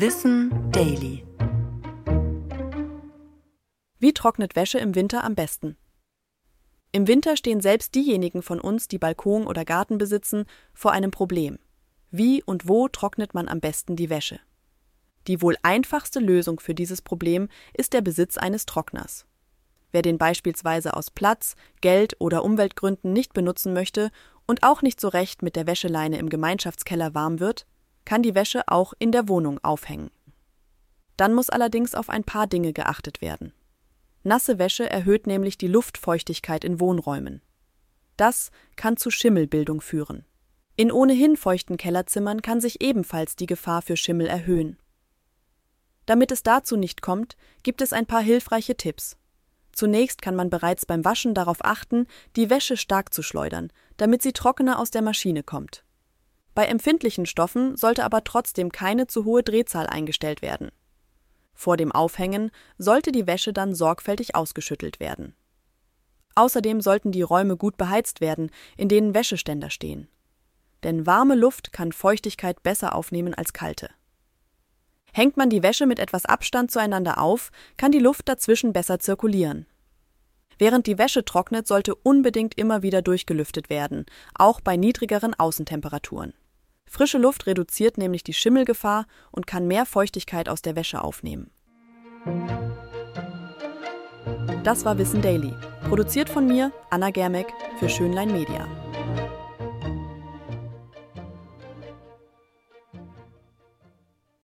Wissen Daily. Wie trocknet Wäsche im Winter am besten? Im Winter stehen selbst diejenigen von uns, die Balkon oder Garten besitzen, vor einem Problem. Wie und wo trocknet man am besten die Wäsche? Die wohl einfachste Lösung für dieses Problem ist der Besitz eines Trockners. Wer den beispielsweise aus Platz, Geld oder Umweltgründen nicht benutzen möchte und auch nicht so recht mit der Wäscheleine im Gemeinschaftskeller warm wird, kann die Wäsche auch in der Wohnung aufhängen. Dann muss allerdings auf ein paar Dinge geachtet werden. Nasse Wäsche erhöht nämlich die Luftfeuchtigkeit in Wohnräumen. Das kann zu Schimmelbildung führen. In ohnehin feuchten Kellerzimmern kann sich ebenfalls die Gefahr für Schimmel erhöhen. Damit es dazu nicht kommt, gibt es ein paar hilfreiche Tipps. Zunächst kann man bereits beim Waschen darauf achten, die Wäsche stark zu schleudern, damit sie trockener aus der Maschine kommt. Bei empfindlichen Stoffen sollte aber trotzdem keine zu hohe Drehzahl eingestellt werden. Vor dem Aufhängen sollte die Wäsche dann sorgfältig ausgeschüttelt werden. Außerdem sollten die Räume gut beheizt werden, in denen Wäscheständer stehen. Denn warme Luft kann Feuchtigkeit besser aufnehmen als kalte. Hängt man die Wäsche mit etwas Abstand zueinander auf, kann die Luft dazwischen besser zirkulieren. Während die Wäsche trocknet, sollte unbedingt immer wieder durchgelüftet werden, auch bei niedrigeren Außentemperaturen. Frische Luft reduziert nämlich die Schimmelgefahr und kann mehr Feuchtigkeit aus der Wäsche aufnehmen. Das war Wissen Daily, produziert von mir, Anna Germeck, für Schönlein Media.